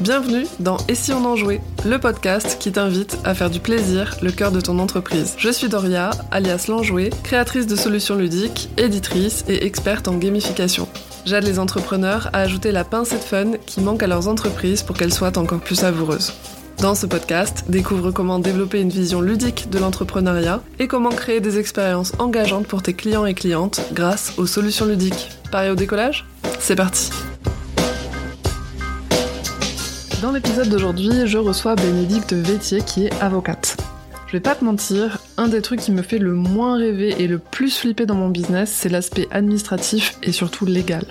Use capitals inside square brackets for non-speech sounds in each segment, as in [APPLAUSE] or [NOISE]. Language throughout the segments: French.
Bienvenue dans Et si on en jouait, le podcast qui t'invite à faire du plaisir le cœur de ton entreprise. Je suis Doria, alias l'enjouée, créatrice de solutions ludiques, éditrice et experte en gamification. J'aide les entrepreneurs à ajouter la pincée de fun qui manque à leurs entreprises pour qu'elles soient encore plus savoureuses. Dans ce podcast, découvre comment développer une vision ludique de l'entrepreneuriat et comment créer des expériences engageantes pour tes clients et clientes grâce aux solutions ludiques. Pareil au décollage? C'est parti Dans l'épisode d'aujourd'hui, je reçois Bénédicte Vétier qui est avocate. Je vais pas te mentir, un des trucs qui me fait le moins rêver et le plus flipper dans mon business, c'est l'aspect administratif et surtout légal.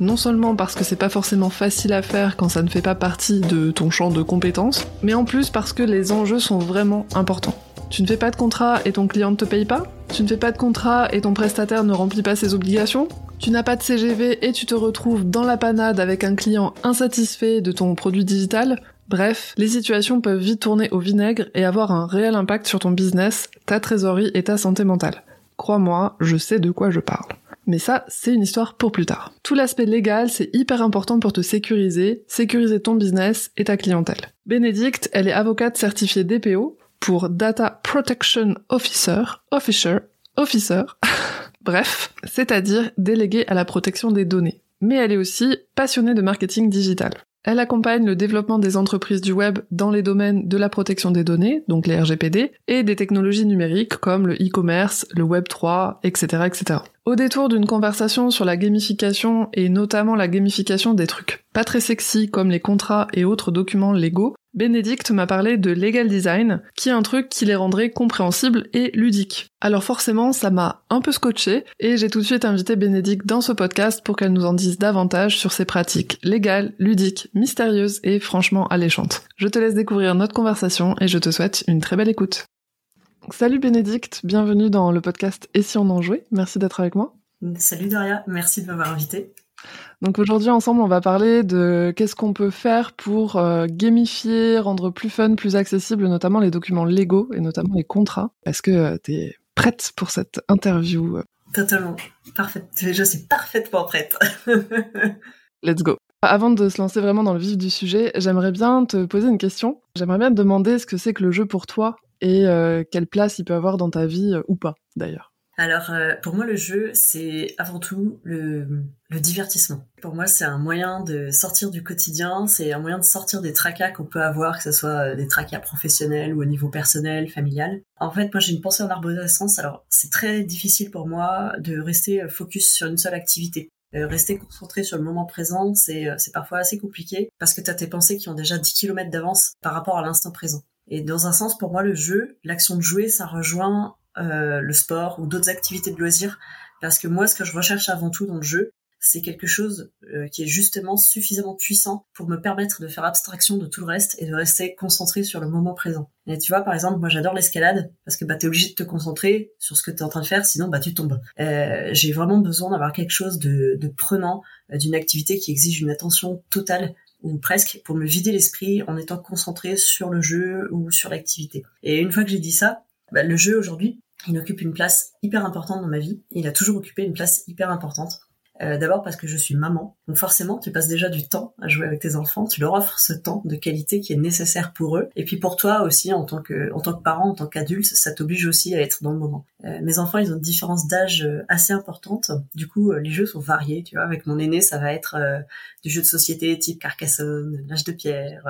Non seulement parce que c'est pas forcément facile à faire quand ça ne fait pas partie de ton champ de compétences, mais en plus parce que les enjeux sont vraiment importants. Tu ne fais pas de contrat et ton client ne te paye pas? Tu ne fais pas de contrat et ton prestataire ne remplit pas ses obligations? Tu n'as pas de CGV et tu te retrouves dans la panade avec un client insatisfait de ton produit digital Bref, les situations peuvent vite tourner au vinaigre et avoir un réel impact sur ton business, ta trésorerie et ta santé mentale. Crois-moi, je sais de quoi je parle. Mais ça, c'est une histoire pour plus tard. Tout l'aspect légal, c'est hyper important pour te sécuriser, sécuriser ton business et ta clientèle. Bénédicte, elle est avocate certifiée DPO pour Data Protection Officer, Officer, Officer, bref, c'est-à-dire déléguée à la protection des données. Mais elle est aussi passionnée de marketing digital. Elle accompagne le développement des entreprises du web dans les domaines de la protection des données, donc les RGPD, et des technologies numériques comme le e-commerce, le Web 3, etc., etc. Au détour d'une conversation sur la gamification et notamment la gamification des trucs pas très sexy comme les contrats et autres documents légaux, Bénédicte m'a parlé de legal design, qui est un truc qui les rendrait compréhensibles et ludiques. Alors forcément, ça m'a un peu scotché, et j'ai tout de suite invité Bénédicte dans ce podcast pour qu'elle nous en dise davantage sur ses pratiques légales, ludiques, mystérieuses et franchement alléchantes. Je te laisse découvrir notre conversation et je te souhaite une très belle écoute. Salut Bénédicte, bienvenue dans le podcast Et si on en jouait? Merci d'être avec moi. Salut Daria, merci de m'avoir invité. Donc aujourd'hui ensemble on va parler de qu'est-ce qu'on peut faire pour euh, gamifier, rendre plus fun, plus accessible notamment les documents légaux et notamment les contrats. Est-ce que euh, tu es prête pour cette interview? Totalement, parfaite. Je suis parfaitement prête. [LAUGHS] Let's go. Avant de se lancer vraiment dans le vif du sujet, j'aimerais bien te poser une question. J'aimerais bien te demander ce que c'est que le jeu pour toi et euh, quelle place il peut avoir dans ta vie ou pas d'ailleurs. Alors, euh, pour moi, le jeu, c'est avant tout le, divertissement. Pour moi, c'est un moyen de sortir du quotidien, c'est un moyen de sortir des tracas qu'on peut avoir, que ce soit euh, des tracas professionnels ou au niveau personnel, familial. En fait, moi, j'ai une pensée en arborescence, alors c'est très difficile pour moi de rester euh, focus sur une seule activité. rester concentré sur le moment présent, c'est parfois assez compliqué parce que tu as tes pensées qui ont déjà 10 km d'avance par rapport à l'instant présent. Et dans un sens, pour moi, le jeu, l'action de jouer, ça rejoint euh, le sport ou d'autres activités de loisirs. Parce que moi, ce que je recherche avant tout dans le jeu, c'est quelque chose euh, qui est justement suffisamment puissant pour me permettre de faire abstraction de tout le reste et de rester concentré sur le moment présent. Et tu vois, par exemple, moi j'adore l'escalade parce que bah t'es obligé de te concentrer sur ce que t'es en train de faire, sinon bah tu tombes. Euh, j'ai vraiment besoin d'avoir quelque chose de, prenant, d'une activité qui exige une attention totale ou presque pour me vider l'esprit en étant concentré sur le jeu ou sur l'activité. Et une fois que j'ai dit ça, bah, le jeu aujourd'hui, il occupe une place hyper importante dans ma vie. Il a toujours occupé une place hyper importante. Euh, d'abord parce que je suis maman, donc forcément tu passes déjà du temps à jouer avec tes enfants, tu leur offres ce temps de qualité qui est nécessaire pour eux, et puis pour toi aussi en tant que en tant que parent, en tant qu'adulte, ça t'oblige aussi à être dans le moment. Euh, mes enfants ils ont une différence d'âge euh, assez importante, du coup les jeux sont variés, tu vois. Avec mon aîné ça va être du jeu de société type Carcassonne, l'âge de pierre,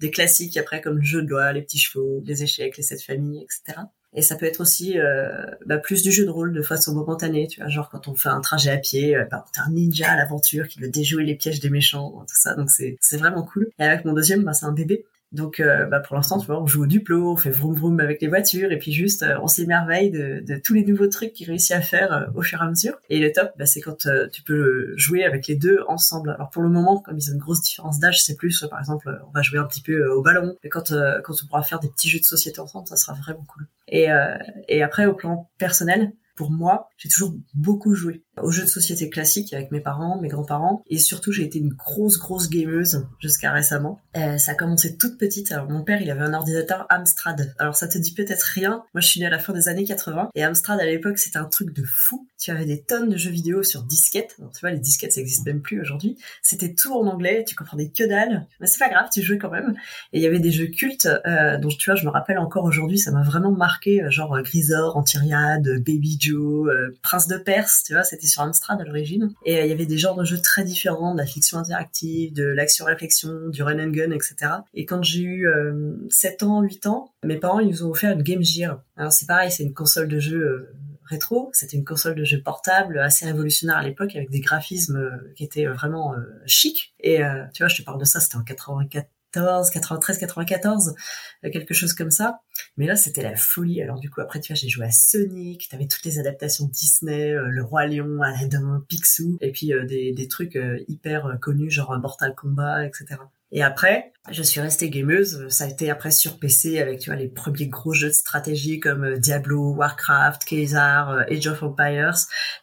des classiques après comme le jeu de loi, les petits chevaux, les échecs, les sept familles, etc. Et ça peut être aussi euh, bah, plus du jeu de rôle de façon momentanée, tu vois, genre quand on fait un trajet à pied, euh, bah, t'es un ninja à l'aventure qui veut déjouer les pièges des méchants, tout ça, donc c'est vraiment cool. Et avec mon deuxième, bah, c'est un bébé, donc, euh, bah, pour l'instant, tu vois, on joue au Duplo, on fait vroom vroom avec les voitures, et puis juste, euh, on s'émerveille de, de, tous les nouveaux trucs qu'il réussit à faire euh, au fur et à mesure. Et le top, bah, c'est quand tu peux jouer avec les deux ensemble. Alors pour le moment, comme ils ont une grosse différence d'âge, c'est plus, par exemple, on va jouer un petit peu au ballon, et quand quand on pourra faire des petits jeux de société ensemble, ça sera vraiment cool. Et et après, au plan personnel, pour moi, j'ai toujours beaucoup joué. Aux jeux de société classiques avec mes parents, mes grands-parents, et surtout j'ai été une grosse grosse gameuse jusqu'à récemment. Euh, ça a commencé toute petite. Alors mon père, il avait un ordinateur Amstrad. Alors ça te dit peut-être rien. Moi, je suis née à la fin des années 80 et Amstrad à l'époque, c'était un truc de fou. Tu avais des tonnes de jeux vidéo sur disquette. tu vois, les disquettes, ça existe même plus aujourd'hui. C'était tout en anglais. Tu comprenais que dalle. Mais c'est pas grave, tu jouais quand même. Et il y avait des jeux cultes euh, dont tu vois, je me rappelle encore aujourd'hui. Ça m'a vraiment marqué, euh, genre Grisor, Antiriade, Baby Joe, Prince de Perse. Tu vois, c'était sur Amstrad à l'origine. Et il y avait des genres de jeux très différents, de la fiction interactive, de l'action-réflexion, du run and gun, etc. Et quand j'ai eu 7 ans, 8 ans, mes parents ils nous ont offert une Game Gear. Alors c'est pareil, c'est une console de jeu euh, rétro. C'était une console de jeu portable assez révolutionnaire à l'époque avec des graphismes euh, qui étaient vraiment euh, chics. Et tu vois, je te parle de ça, c'était en 94, 93, 94, quelque chose comme ça. Mais là, c'était la folie. Alors du coup, après, tu vois, j'ai joué à Sonic, t'avais toutes les adaptations Disney, Le Roi Lion, Aladdin, Picsou, et puis des, des, trucs hyper connus, genre Mortal Kombat, etc. Et après, je suis restée gameuse. Ça a été après sur PC avec tu vois les premiers gros jeux de stratégie comme euh, Diablo, Warcraft, euh, Age of Empires,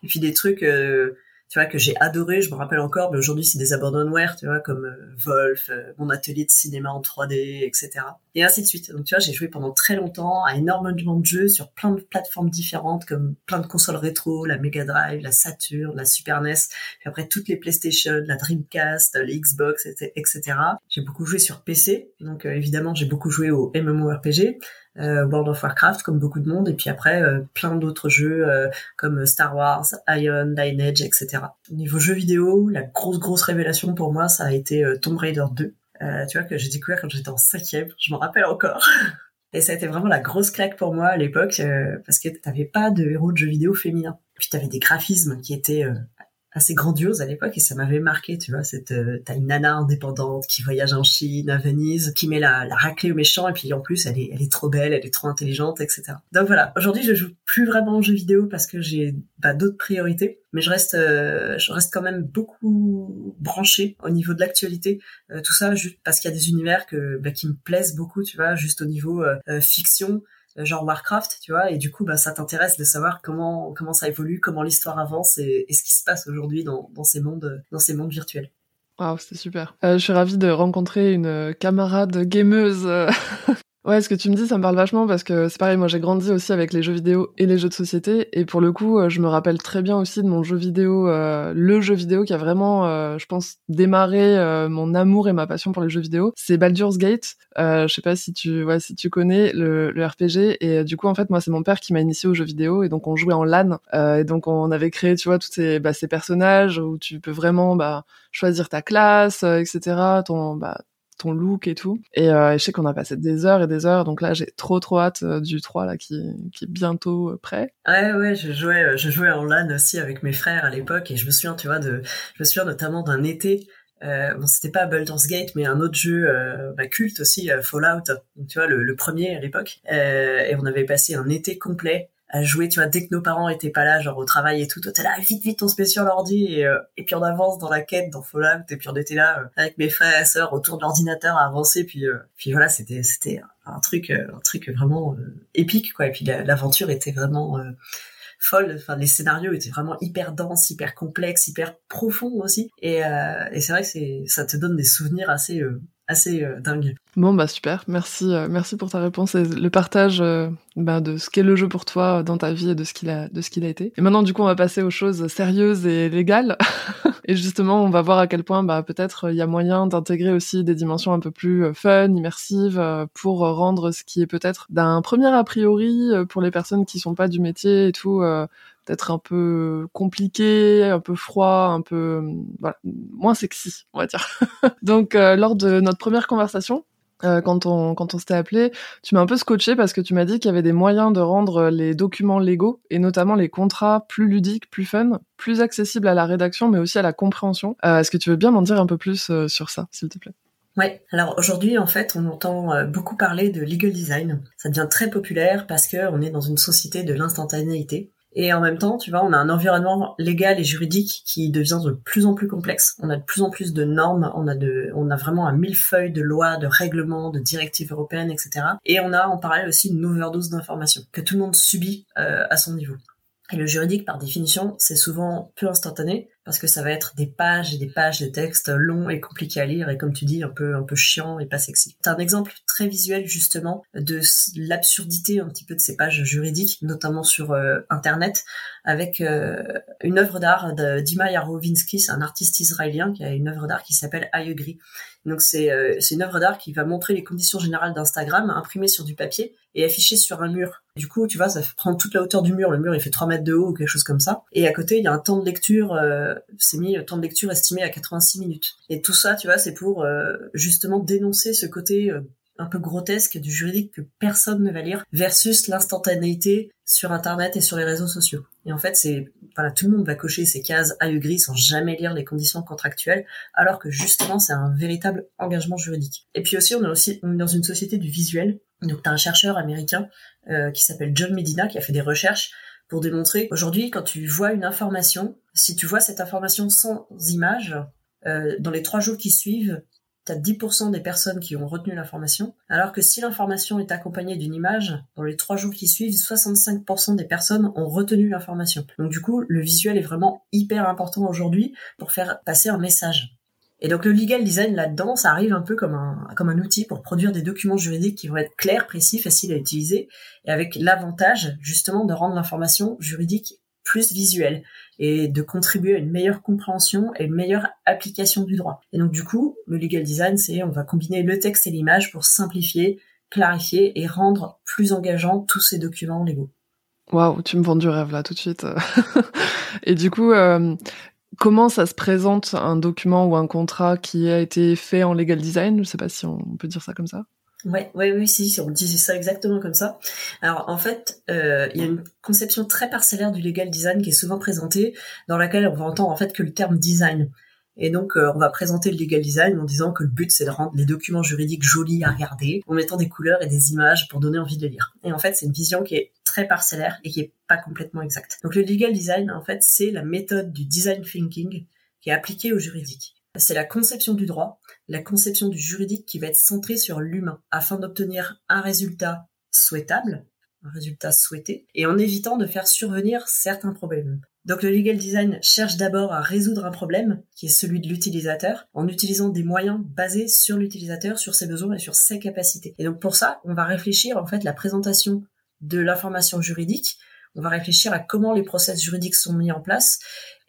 et puis des trucs euh, tu vois, que j'ai adoré, je me rappelle encore, mais aujourd'hui c'est des abandonware, tu vois, comme euh, Wolf, euh, mon atelier de cinéma en 3D, etc. Et ainsi de suite. Donc tu vois, j'ai joué pendant très longtemps à énormément de jeux sur plein de plateformes différentes, comme plein de consoles rétro, la Mega Drive, la Saturn, la Super NES, puis après toutes les PlayStation, la Dreamcast, les Xbox, etc. J'ai beaucoup joué sur PC, donc euh, évidemment j'ai beaucoup joué au MMORPG, euh, World of Warcraft comme beaucoup de monde et puis après euh, plein d'autres jeux euh, comme Star Wars, Ion, Lineage, etc. Au niveau jeux vidéo, la grosse grosse révélation pour moi ça a été Tomb Raider 2. Tu vois que j'ai découvert quand j'étais en cinquième, je m'en rappelle encore. [LAUGHS] Et ça a été vraiment la grosse claque pour moi à l'époque parce que t'avais pas de héros de jeux vidéo féminins. Puis t'avais des graphismes qui étaient assez grandiose à l'époque et ça m'avait marqué, tu vois, cette euh, t'as une nana indépendante qui voyage en Chine, à Venise, qui met la, la raclée au méchant et puis en plus elle est elle est trop belle, elle est trop intelligente, etc. Donc voilà, aujourd'hui je joue plus vraiment aux jeux vidéo parce que j'ai bah, d'autres priorités, mais je reste euh, je reste quand même beaucoup branché au niveau de l'actualité, euh, tout ça juste parce qu'il y a des univers que bah, qui me plaisent beaucoup, tu vois, juste au niveau fiction euh, genre Warcraft, tu vois, et du coup, bah, ça t'intéresse de savoir comment comment ça évolue, comment l'histoire avance et, ce qui se passe aujourd'hui dans, dans ces mondes dans ces mondes virtuels. Waouh, c'était super. Euh, je suis ravie de rencontrer une camarade gameuse [LAUGHS] Ouais, ce que tu me dis, ça me parle vachement parce que c'est pareil, moi j'ai grandi aussi avec les jeux vidéo et les jeux de société et pour le coup, euh, je me rappelle très bien aussi de mon jeu vidéo, euh, le jeu vidéo qui a vraiment, euh, je pense, démarré mon amour et ma passion pour les jeux vidéo. C'est Baldur's Gate. je sais pas si tu, ouais, si tu connais le, le RPG et du coup en fait moi c'est mon père qui m'a initié aux jeux vidéo et donc on jouait en LAN et donc on avait créé, tu vois, tous ces, bah, ces personnages où tu peux vraiment bah, choisir ta classe, etc. Ton, bah, ton look et tout. Et euh, je sais qu'on a passé des heures et des heures, donc là j'ai trop trop hâte euh, du 3 là qui, qui est bientôt euh, prêt. Ouais ouais, je jouais je jouais en LAN aussi avec mes frères à l'époque et je me souviens tu vois de je me souviens notamment d'un été bon, c'était pas Baldur's Gate, mais un autre jeu bah, culte aussi, Fallout. Tu vois, le, premier à l'époque. Et on avait passé un été complet à jouer, tu vois, dès que nos parents étaient pas là, genre au travail et tout, toi là, vite, vite, on se met sur l'ordi et, euh, et puis on avance dans la quête, dans Fallout, et puis on était là euh, avec mes frères et sœurs autour de l'ordinateur à avancer, puis, euh, puis voilà, c'était, c'était un truc, un truc vraiment épique, quoi, et puis l'aventure était vraiment folle, enfin les scénarios étaient vraiment hyper denses, hyper complexes, hyper profonds aussi, et, et c'est vrai que c'est, ça te donne des souvenirs assez assez euh, dingue. Bon bah super, merci, euh, merci pour ta réponse et le partage euh, bah, de ce qu'est le jeu pour toi dans ta vie et de ce qu'il a, de ce qu'il a été. Et maintenant du coup on va passer aux choses sérieuses et légales. [LAUGHS] et justement on va voir à quel point bah peut-être il y a moyen d'intégrer aussi des dimensions un peu plus fun, immersives pour rendre ce qui est peut-être d'un premier a priori pour les personnes qui sont pas du métier et tout peut-être un peu compliqué, un peu froid, un peu voilà, moins sexy, on va dire. [LAUGHS] Donc euh, lors de notre première conversation, euh, quand on quand on s'était appelé, tu m'as un peu scotché parce que tu m'as dit qu'il y avait des moyens de rendre les documents légaux et notamment les contrats plus ludiques, plus fun, plus accessibles à la rédaction mais aussi à la compréhension. Euh, est-ce que tu veux bien m'en dire un peu plus sur ça, s'il te plaît? Ouais, alors aujourd'hui en fait on entend beaucoup parler de legal design. Ça devient très populaire parce que on est dans une société de l'instantanéité et en même temps, tu vois, on a un environnement légal et juridique qui devient de plus en plus complexe. On a de plus en plus de normes, on a de, on a vraiment un millefeuille de lois, de règlements, de directives européennes, etc. Et on a en parallèle aussi une overdose d'informations que tout le monde subit euh, à son niveau. Et le juridique, par définition, c'est souvent peu instantané parce que ça va être des pages et des pages de texte longs et compliqués à lire et comme tu dis, un peu, un peu chiant et pas sexy. C'est un exemple très visuel justement de l'absurdité un petit peu de ces pages juridiques, notamment sur euh, Internet, avec euh, une œuvre d'art d'Ima Yarovinsky, c'est un artiste israélien qui a une œuvre d'art qui s'appelle Agree. Donc c'est euh, une œuvre d'art qui va montrer les conditions générales d'Instagram imprimées sur du papier et affichées sur un mur. Du coup, tu vois, ça prend toute la hauteur du mur. Le mur, il fait 3 mètres de haut ou quelque chose comme ça. Et à côté, il y a un temps de lecture, euh, c'est mis temps de lecture estimé à 86 minutes. Et tout ça, tu vois, c'est pour euh, justement dénoncer ce côté euh, un peu grotesque du juridique que personne ne va lire versus l'instantanéité sur internet et sur les réseaux sociaux. Et en fait, c'est voilà, tout le monde va cocher ces cases gris sans jamais lire les conditions contractuelles alors que justement, c'est un véritable engagement juridique. Et puis aussi, on est aussi dans une société du visuel. Donc, tu as un chercheur américain euh, qui s'appelle John Medina qui a fait des recherches pour démontrer aujourd'hui, quand tu vois une information, si tu vois cette information sans image, euh, dans les trois jours qui suivent, tu as 10% des personnes qui ont retenu l'information, alors que si l'information est accompagnée d'une image, dans les trois jours qui suivent, 65% des personnes ont retenu l'information. Donc du coup, le visuel est vraiment hyper important aujourd'hui pour faire passer un message. Et donc le legal design là-dedans, ça arrive un peu comme un, comme un outil pour produire des documents juridiques qui vont être clairs, précis, faciles à utiliser, et avec l'avantage justement de rendre l'information juridique plus visuelle et de contribuer à une meilleure compréhension et une meilleure application du droit. Et donc du coup, le legal design, c'est on va combiner le texte et l'image pour simplifier, clarifier et rendre plus engageants tous ces documents légaux. Waouh, tu me vends du rêve là tout de suite. [LAUGHS] et du coup, euh, comment ça se présente un document ou un contrat qui a été fait en legal design? Je sais pas si on peut dire ça comme ça. Ouais, ouais, oui, si, on disait ça exactement comme ça. Alors en fait, euh, il y a une conception très parcellaire du legal design qui est souvent présentée, dans laquelle on va entendre en fait que le terme design. Et donc euh, on va présenter le legal design en disant que le but c'est de rendre les documents juridiques jolis à regarder, en mettant des couleurs et des images pour donner envie de lire. Et en fait, c'est une vision qui est très parcellaire et qui est pas complètement exacte. Donc le legal design, en fait, c'est la méthode du design thinking qui est appliquée au juridique. C'est la conception du droit, la conception du juridique qui va être centrée sur l'humain afin d'obtenir un résultat souhaitable, un résultat souhaité, et en évitant de faire survenir certains problèmes. Donc le legal design cherche d'abord à résoudre un problème qui est celui de l'utilisateur en utilisant des moyens basés sur l'utilisateur, sur ses besoins et sur ses capacités. Et donc pour ça, on va réfléchir en fait la présentation de l'information juridique, on va réfléchir à comment les process juridiques sont mis en place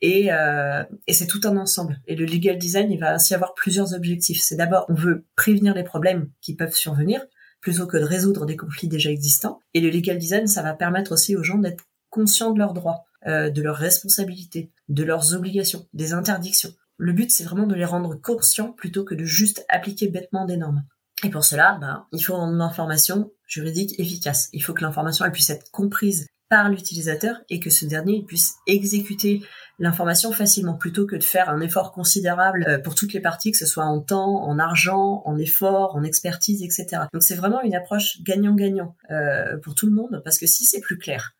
et, euh, et c'est tout un ensemble. Et le legal design, il va ainsi avoir plusieurs objectifs. C'est d'abord, on veut prévenir les problèmes qui peuvent survenir, plutôt que de résoudre des conflits déjà existants. Et le legal design, ça va permettre aussi aux gens d'être conscients de leurs droits, euh, de leurs responsabilités, de leurs obligations, des interdictions. Le but, c'est vraiment de les rendre conscients plutôt que de juste appliquer bêtement des normes. Et pour cela, ben, il faut une information juridique efficace. Il faut que l'information elle puisse être comprise par l'utilisateur et que ce dernier puisse exécuter l'information facilement plutôt que de faire un effort considérable euh, pour toutes les parties, que ce soit en temps, en argent, en effort, en expertise, etc. Donc c'est vraiment une approche gagnant-gagnant euh, pour tout le monde parce que si c'est plus clair,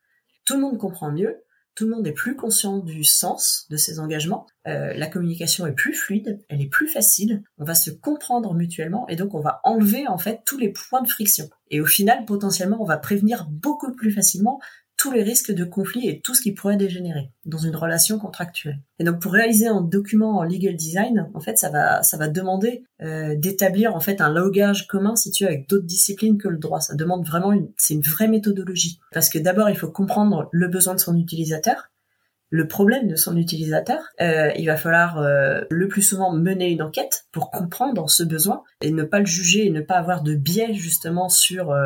tout le monde comprend mieux, tout le monde est plus conscient du sens de ses engagements, euh, la communication est plus fluide, elle est plus facile, on va se comprendre mutuellement et donc on va enlever en fait tous les points de friction. Et au final, potentiellement, on va prévenir beaucoup plus facilement tous les risques de conflit et tout ce qui pourrait dégénérer dans une relation contractuelle. Et donc pour réaliser un document en legal design, en fait, ça va ça va demander euh, d'établir en fait un logage commun situé avec d'autres disciplines que le droit. Ça demande vraiment une c'est une vraie méthodologie parce que d'abord il faut comprendre le besoin de son utilisateur, le problème de son utilisateur. Euh, il va falloir euh, le plus souvent mener une enquête pour comprendre ce besoin et ne pas le juger et ne pas avoir de biais justement sur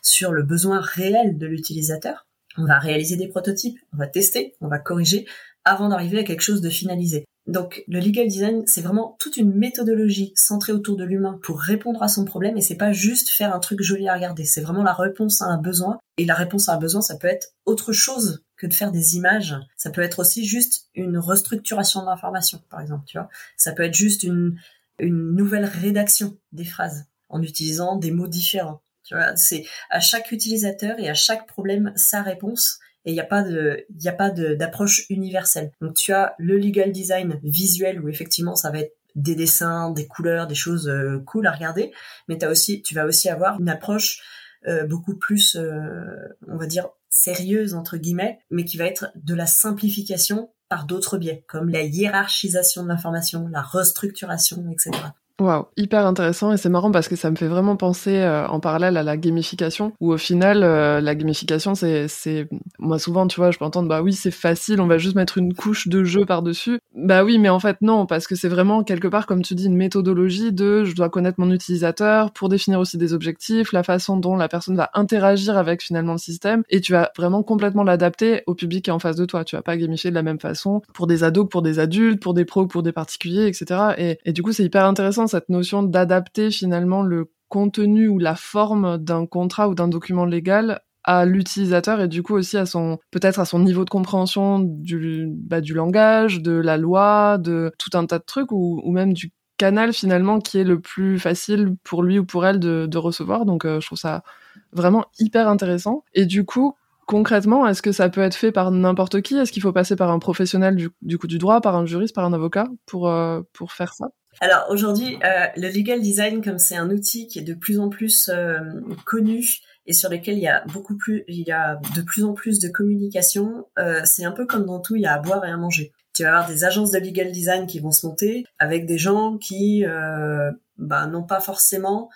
sur le besoin réel de l'utilisateur on va réaliser des prototypes, on va tester, on va corriger avant d'arriver à quelque chose de finalisé. Donc le legal design, c'est vraiment toute une méthodologie centrée autour de l'humain pour répondre à son problème et c'est pas juste faire un truc joli à regarder, c'est vraiment la réponse à un besoin et la réponse à un besoin, ça peut être autre chose que de faire des images, ça peut être aussi juste une restructuration de l'information par exemple, tu vois. Ça peut être juste une une nouvelle rédaction des phrases en utilisant des mots différents c'est à chaque utilisateur et à chaque problème sa réponse et il n'y a pas de il a pas d'approche universelle. Donc tu as le legal design visuel où effectivement ça va être des dessins, des couleurs, des choses euh, cool à regarder, mais as aussi tu vas aussi avoir une approche euh, beaucoup plus euh, on va dire sérieuse entre guillemets, mais qui va être de la simplification par d'autres biais, comme la hiérarchisation de l'information, la restructuration, etc. Waouh, hyper intéressant et c'est marrant parce que ça me fait vraiment penser euh, en parallèle à la gamification où au final euh, la gamification c'est c'est moi souvent tu vois je peux entendre bah oui c'est facile on va juste mettre une couche de jeu par dessus bah oui mais en fait non parce que c'est vraiment quelque part comme tu dis une méthodologie de je dois connaître mon utilisateur pour définir aussi des objectifs la façon dont la personne va interagir avec finalement le système. Et tu vas vraiment complètement l'adapter au public qui est en face de toi. Tu vas pas gamifier de la même façon pour des ados que pour des adultes pour des pros que pour des particuliers etc et, et du coup c'est hyper intéressant cette notion d'adapter finalement le contenu ou la forme d'un contrat ou d'un document légal à l'utilisateur et du coup aussi à son peut-être à son niveau de compréhension du bah, du langage, de la loi, de tout un tas de trucs ou, même du canal finalement qui est le plus facile pour lui ou pour elle de, de recevoir. Donc euh, je trouve ça vraiment hyper intéressant. Et du coup, concrètement, est-ce que ça peut être fait par n'importe qui? Est-ce qu'il faut passer par un professionnel du, du, coup du droit, par un juriste, par un avocat pour, euh, pour faire ça? Alors aujourd'hui, euh, le legal design, comme c'est un outil qui est de plus en plus euh, connu et sur lequel il y a beaucoup plus, il y a de plus en plus de communication, euh, c'est un peu comme dans tout, il y a à boire et à manger. Tu vas avoir des agences de legal design qui vont se monter avec des gens qui euh, bah, n'ont pas forcément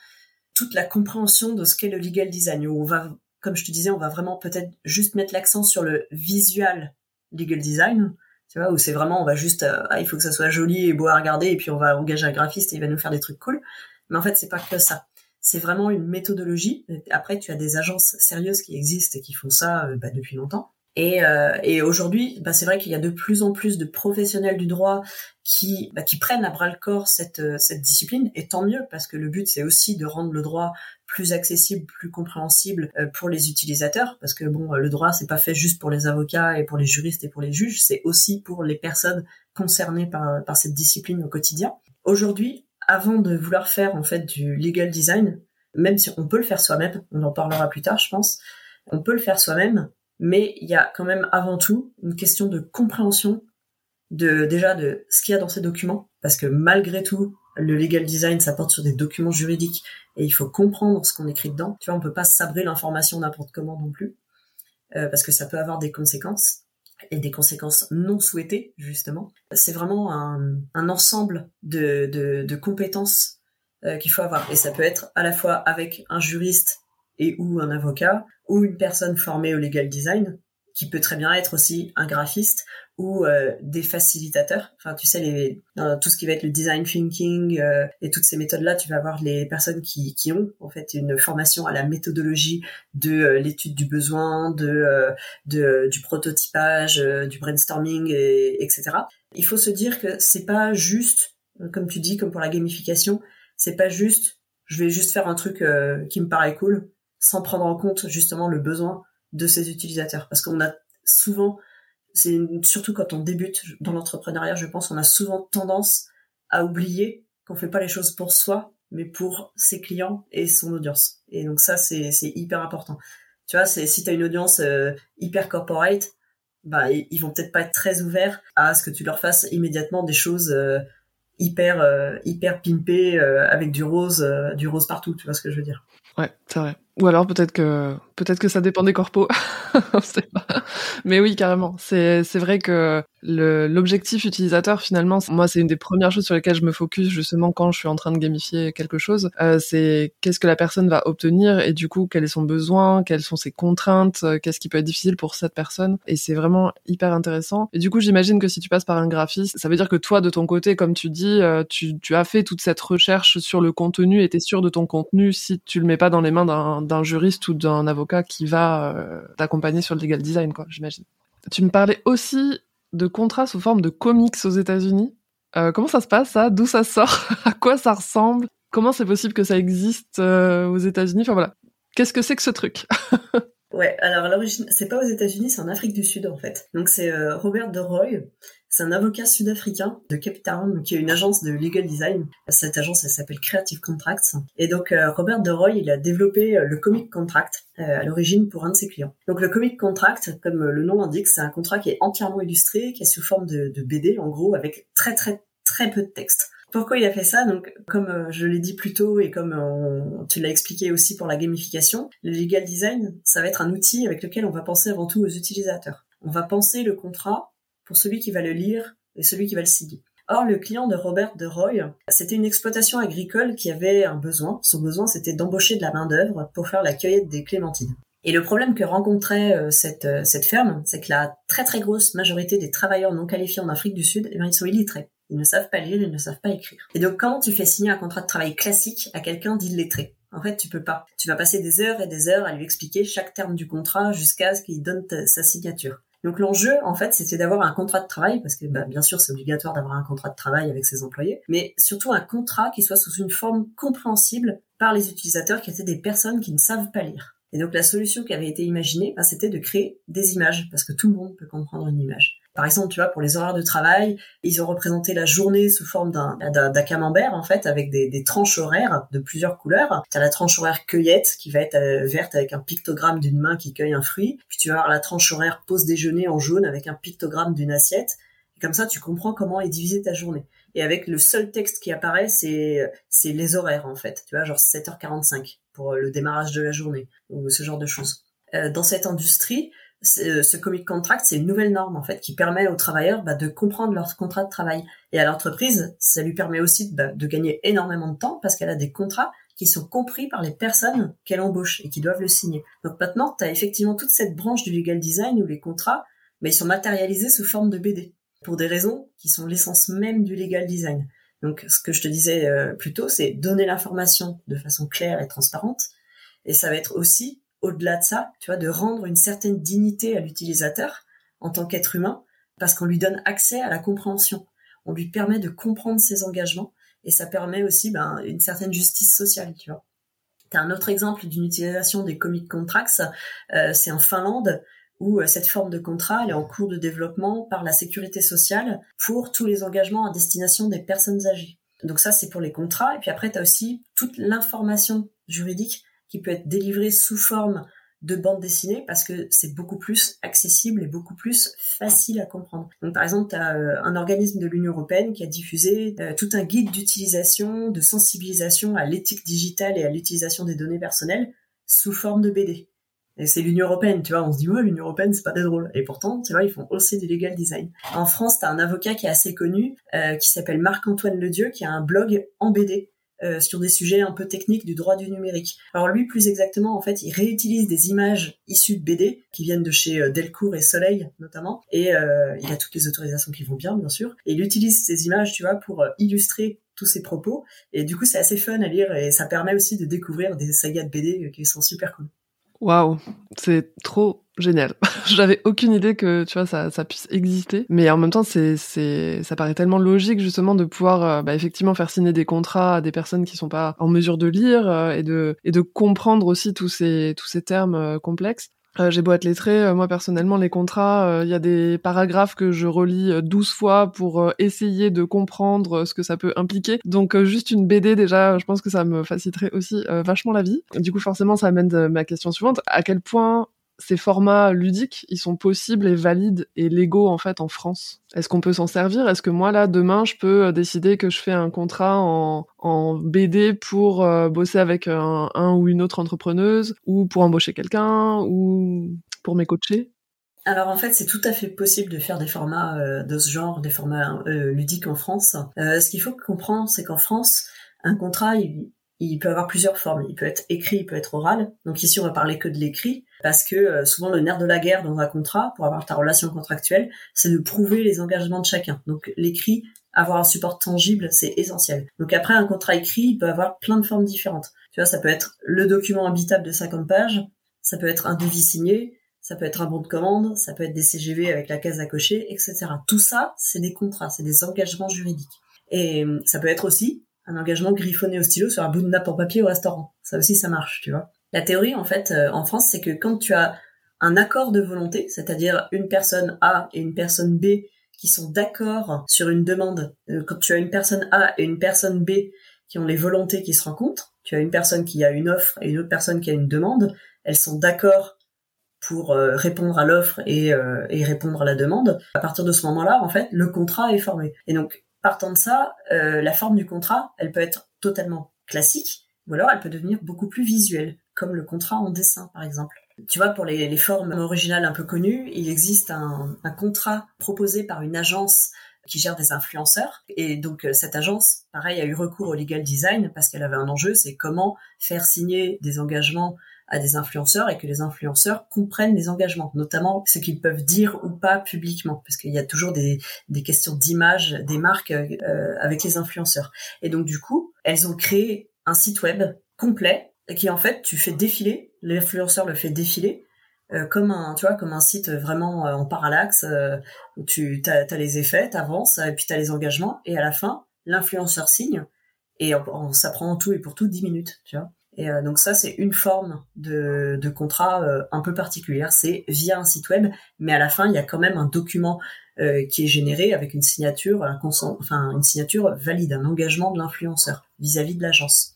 toute la compréhension de ce qu'est le legal design. Où on va, comme je te disais, on va vraiment peut-être juste mettre l'accent sur le visual legal design tu vois, où c'est vraiment, on va juste, euh, ah, il faut que ça soit joli et beau à regarder, et puis on va engager un graphiste et il va nous faire des trucs cool. Mais en fait, c'est pas que ça. C'est vraiment une méthodologie. Après, tu as des agences sérieuses qui existent et qui font ça euh, bah, depuis longtemps. Et, euh, et aujourd'hui, bah, c'est vrai qu'il y a de plus en plus de professionnels du droit qui, bah, qui prennent à bras le corps cette, euh, cette discipline, et tant mieux, parce que le but, c'est aussi de rendre le droit plus accessible, plus compréhensible euh, pour les utilisateurs, parce que bon, le droit, c'est pas fait juste pour les avocats et pour les juristes et pour les juges, c'est aussi pour les personnes concernées par, par cette discipline au quotidien. Aujourd'hui, avant de vouloir faire en fait du legal design, même si on peut le faire soi-même, on en parlera plus tard, je pense, on peut le faire soi-même, mais il y a quand même avant tout une question de compréhension de déjà de ce qu'il y a dans ces documents, parce que malgré tout, le legal design, ça porte sur des documents juridiques et il faut comprendre ce qu'on écrit dedans. Tu vois, on peut pas sabrer l'information n'importe comment non plus, euh, parce que ça peut avoir des conséquences et des conséquences non souhaitées justement. C'est vraiment un, ensemble de compétences euh, qu'il faut avoir et ça peut être à la fois avec un juriste et ou un avocat ou une personne formée au legal design qui peut très bien être aussi un graphiste ou euh, des facilitateurs. Enfin, tu sais, les, dans tout ce qui va être le design thinking euh, et toutes ces méthodes-là, tu vas avoir les personnes qui, qui ont en fait une formation à la méthodologie de euh, l'étude du besoin, de, de du prototypage, du brainstorming, et, etc. Il faut se dire que c'est pas juste, comme tu dis, comme pour la gamification, c'est pas juste, je vais juste faire un truc qui me paraît cool, sans prendre en compte justement le besoin de ses utilisateurs. Parce qu'on a souvent, c'est surtout quand on débute dans l'entrepreneuriat, je pense, on a souvent tendance à oublier qu'on fait pas les choses pour soi, mais pour ses clients et son audience. Et donc ça, c'est hyper important. Tu vois, si tu as une audience euh, hyper corporate, bah ils vont peut-être pas être très ouverts à ce que tu leur fasses immédiatement des choses euh, hyper euh, hyper pimpées avec du rose du rose partout. Tu vois ce que je veux dire Ouais, c'est vrai. Ou alors peut-être que peut-être que ça dépend des corpos. [LAUGHS] Mais oui, carrément. C'est c'est vrai que l'objectif utilisateur finalement moi c'est une des premières choses sur lesquelles je me focus justement quand je suis en train de gamifier quelque chose euh, c'est qu'est-ce que la personne va obtenir et du coup quel est son besoin quelles sont ses contraintes euh, qu'est-ce qui peut être difficile pour cette personne. Et c'est vraiment hyper intéressant. Et du coup j'imagine que si tu passes par un graphiste ça veut dire que toi de ton côté comme tu dis euh, tu, tu as fait toute cette recherche sur le contenu et t'es sûr de ton contenu si tu le mets pas dans les mains d'un juriste ou d'un avocat qui va euh, t'accompagner sur le legal design quoi j'imagine. Tu me parlais aussi de contrats sous forme de comics aux États-Unis. Euh, comment ça se passe ça? D'où ça sort? [LAUGHS] À quoi ça ressemble? Comment c'est possible que ça existe euh, aux États-Unis? Enfin voilà. Qu'est-ce que c'est que ce truc? [LAUGHS] Ouais, alors l'origine, c'est pas aux États-Unis, c'est en Afrique du Sud en fait. Donc c'est euh, Robert De Roy, c'est un avocat sud-africain de Cape Town qui a une agence de legal design. Cette agence, elle s'appelle Creative Contracts. Et donc euh, Robert De Roy, il a développé euh, le comic contract à l'origine pour un de ses clients. Donc le comic contract, comme le nom l'indique, c'est un contrat qui est entièrement illustré, qui est sous forme de, BD en gros, avec très très très peu de texte. Pourquoi il a fait ça? Donc, comme euh, je l'ai dit plus tôt et comme tu l'as expliqué aussi pour la gamification, le legal design, ça va être un outil avec lequel on va penser avant tout aux utilisateurs. On va penser le contrat pour celui qui va le lire et celui qui va le signer. Or, le client de Robert de Roy, c'était une exploitation agricole qui avait un besoin. Son besoin, c'était d'embaucher de la main-d'œuvre pour faire la cueillette des clémentines. Et le problème que rencontrait euh, cette, euh, cette ferme, c'est que la très très grosse majorité des travailleurs non qualifiés en Afrique du Sud, eh ils sont illettrés. Ils ne savent pas lire, ils ne savent pas écrire. Et donc, comment tu fais signer un contrat de travail classique à quelqu'un d'illettré? En fait, tu peux pas. Tu vas passer des heures et des heures à lui expliquer chaque terme du contrat jusqu'à ce qu'il donne sa signature. Donc l'enjeu, en fait, c'était d'avoir un contrat de travail, parce que bah, bien sûr, c'est obligatoire d'avoir un contrat de travail avec ses employés, mais surtout un contrat qui soit sous une forme compréhensible par les utilisateurs qui étaient des personnes qui ne savent pas lire. Et donc la solution qui avait été imaginée, bah, c'était de créer des images, parce que tout le monde peut comprendre une image. Par exemple, tu vois, pour les horaires de travail, ils ont représenté la journée sous forme d'un, d'un, camembert, en fait, avec des, des tranches horaires de plusieurs couleurs. Tu as la tranche horaire cueillette, qui va être euh, verte avec un pictogramme d'une main qui cueille un fruit. Puis tu vas avoir la tranche horaire pause déjeuner en jaune avec un pictogramme d'une assiette. Et comme ça, tu comprends comment est divisée ta journée. Et avec le seul texte qui apparaît, c'est, c'est les horaires, en fait. Tu vois, genre 7h45 pour le démarrage de la journée, ou ce genre de choses. Euh, dans cette industrie, ce comic contract, c'est une nouvelle norme en fait qui permet aux travailleurs bah, de comprendre leur contrat de travail. Et à l'entreprise, ça lui permet aussi bah, de gagner énormément de temps parce qu'elle a des contrats qui sont compris par les personnes qu'elle embauche et qui doivent le signer. Donc maintenant, tu as effectivement toute cette branche du legal design où les contrats, mais ils sont matérialisés sous forme de BD pour des raisons qui sont l'essence même du legal design. Donc ce que je te disais euh, plus tôt, c'est donner l'information de façon claire et transparente. Et ça va être aussi au-delà de ça, tu vois, de rendre une certaine dignité à l'utilisateur en tant qu'être humain, parce qu'on lui donne accès à la compréhension. On lui permet de comprendre ses engagements et ça permet aussi ben, une certaine justice sociale, tu vois. T'as un autre exemple d'une utilisation des comic contracts, euh, c'est en Finlande où euh, cette forme de contrat elle est en cours de développement par la sécurité sociale pour tous les engagements à destination des personnes âgées. Donc ça c'est pour les contrats et puis après tu as aussi toute l'information juridique qui peut être délivré sous forme de bande dessinée parce que c'est beaucoup plus accessible et beaucoup plus facile à comprendre. Donc par exemple, tu as euh, un organisme de l'Union européenne qui a diffusé euh, tout un guide d'utilisation, de sensibilisation à l'éthique digitale et à l'utilisation des données personnelles sous forme de BD. Et c'est l'Union européenne, tu vois, on se dit ouais, l'Union européenne c'est pas très drôle. Et pourtant, tu vois, ils font aussi du legal design. En France, tu as un avocat qui est assez connu euh, qui s'appelle Marc-Antoine Ledieu qui a un blog en BD euh, sur des sujets un peu techniques du droit du numérique. Alors lui, plus exactement, en fait, il réutilise des images issues de BD qui viennent de chez euh, Delcourt et Soleil notamment, et euh, il a toutes les autorisations qui vont bien, bien sûr. Et il utilise ces images, tu vois, pour illustrer tous ses propos. Et du coup, c'est assez fun à lire et ça permet aussi de découvrir des sagas de BD qui sont super cool. Waouh, c'est trop génial. [LAUGHS] J'avais aucune idée que tu vois ça, ça puisse exister, mais en même temps c'est c'est ça paraît tellement logique justement de pouvoir euh, bah, effectivement faire signer des contrats à des personnes qui sont pas en mesure de lire euh, et de et de comprendre aussi tous ces tous ces termes euh, complexes. Euh, j'ai beau être lettré, euh, moi personnellement, les contrats, il euh, y a des paragraphes que je relis 12 fois pour essayer de comprendre ce que ça peut impliquer. Donc juste une BD déjà, je pense que ça me faciliterait aussi vachement la vie. Du coup, forcément, ça amène ma question suivante. À quel point ces formats ludiques, ils sont possibles et valides et légaux en fait en France. Est-ce qu'on peut s'en servir? Est-ce que moi là demain je peux euh, décider que je fais un contrat en, BD pour euh, bosser avec un, ou une autre entrepreneuse ou pour embaucher quelqu'un ou pour mes coacher alors en fait, c'est tout à fait possible de faire des formats euh, de ce genre, des formats ludiques en France. ce qu'il faut comprendre, c'est qu'en France, un contrat, il, il peut avoir plusieurs formes. Il peut être écrit, il peut être oral. Donc ici, on va parler que de l'écrit, parce que euh, souvent le nerf de la guerre dans un contrat, pour avoir ta relation contractuelle, c'est de prouver les engagements de chacun. Donc l'écrit, avoir un support tangible, c'est essentiel. Donc après, un contrat écrit, il peut avoir plein de formes différentes. Tu vois, ça peut être le document habitable de 50 pages, ça peut être un devis signé, ça peut être un bon de commande, ça peut être des CGV avec la case à cocher, etc. Tout ça, c'est des contrats, c'est des engagements juridiques. Et euh, ça peut être aussi un engagement griffonné au stylo sur un bout de nappe en papier au restaurant. Ça aussi, ça marche, tu vois. La théorie, en fait, euh, en France, c'est que quand tu as un accord de volonté, c'est-à-dire une personne A et une personne B qui sont d'accord sur une demande, euh, quand tu as une personne A et une personne B qui ont les volontés qui se rencontrent, tu as une personne qui a une offre et une autre personne qui a une demande, elles sont d'accord pour euh, répondre à l'offre et, et répondre à la demande. À partir de ce moment-là, en fait, le contrat est formé. Et donc, partant de ça, euh, la forme du contrat, elle peut être totalement classique, ou alors elle peut devenir beaucoup plus visuelle, comme le contrat en dessin par exemple. Tu vois, pour les, formes originales un peu connues, il existe un, contrat proposé par une agence qui gère des influenceurs. Et donc euh, cette agence, pareil, a eu recours au legal design parce qu'elle avait un enjeu, c'est comment faire signer des engagements à des influenceurs et que les influenceurs comprennent les engagements, notamment ce qu'ils peuvent dire ou pas publiquement, parce qu'il y a toujours des, questions d'image des marques euh, avec les influenceurs. Et donc du coup, elles ont créé un site web complet qui en fait tu fais défiler, l'influenceur le fait défiler euh, comme un tu vois comme un site vraiment euh, en parallaxe où tu as, as les effets, t'avances et puis tu as les engagements et à la fin l'influenceur signe et ça prend en tout et pour tout 10 minutes, tu vois. Et euh, donc ça, c'est une forme de, de contrat euh, un peu particulière. C'est via un site web, mais à la fin, il y a quand même un document euh, qui est généré avec une signature, un enfin une signature valide, un engagement de l'influenceur vis-à-vis de l'agence.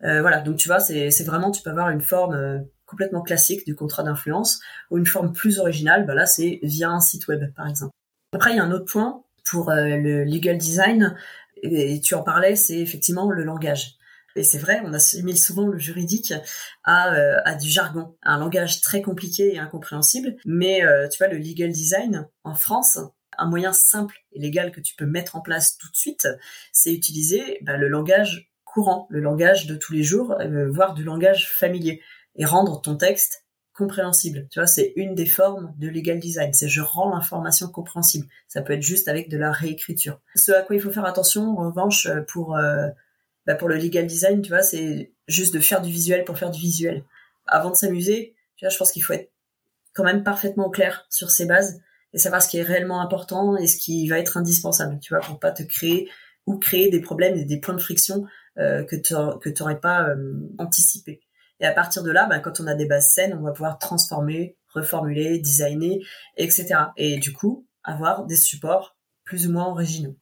voilà, donc tu vois, c'est vraiment, tu peux avoir une forme complètement classique du contrat d'influence ou une forme plus originale. Bah là, c'est via un site web, par exemple. Après, il y a un autre point pour le legal design, et tu en parlais, c'est effectivement le langage. Et c'est vrai, on assimile souvent le juridique à, euh, à du jargon, un langage très compliqué et incompréhensible. Mais euh, tu vois, le legal design en France, un moyen simple et légal que tu peux mettre en place tout de suite, c'est utiliser bah, le langage courant, le langage de tous les jours, euh, voire du langage familier, et rendre ton texte compréhensible. Tu vois, c'est une des formes de legal design. C'est je rends l'information compréhensible. Ça peut être juste avec de la réécriture. Ce à quoi il faut faire attention, en revanche, pour bah pour le legal design, tu vois, c'est juste de faire du visuel pour faire du visuel. Avant de s'amuser, tu vois, je pense qu'il faut être quand même parfaitement clair sur ses bases et savoir ce qui est réellement important et ce qui va être indispensable, tu vois, pour pas te créer ou créer des problèmes et des points de friction euh, que tu que t'aurais pas euh, anticipé. Et à partir de là, bah, quand on a des bases saines, on va pouvoir transformer, reformuler, designer, etc. Et du coup, avoir des supports plus ou moins originaux.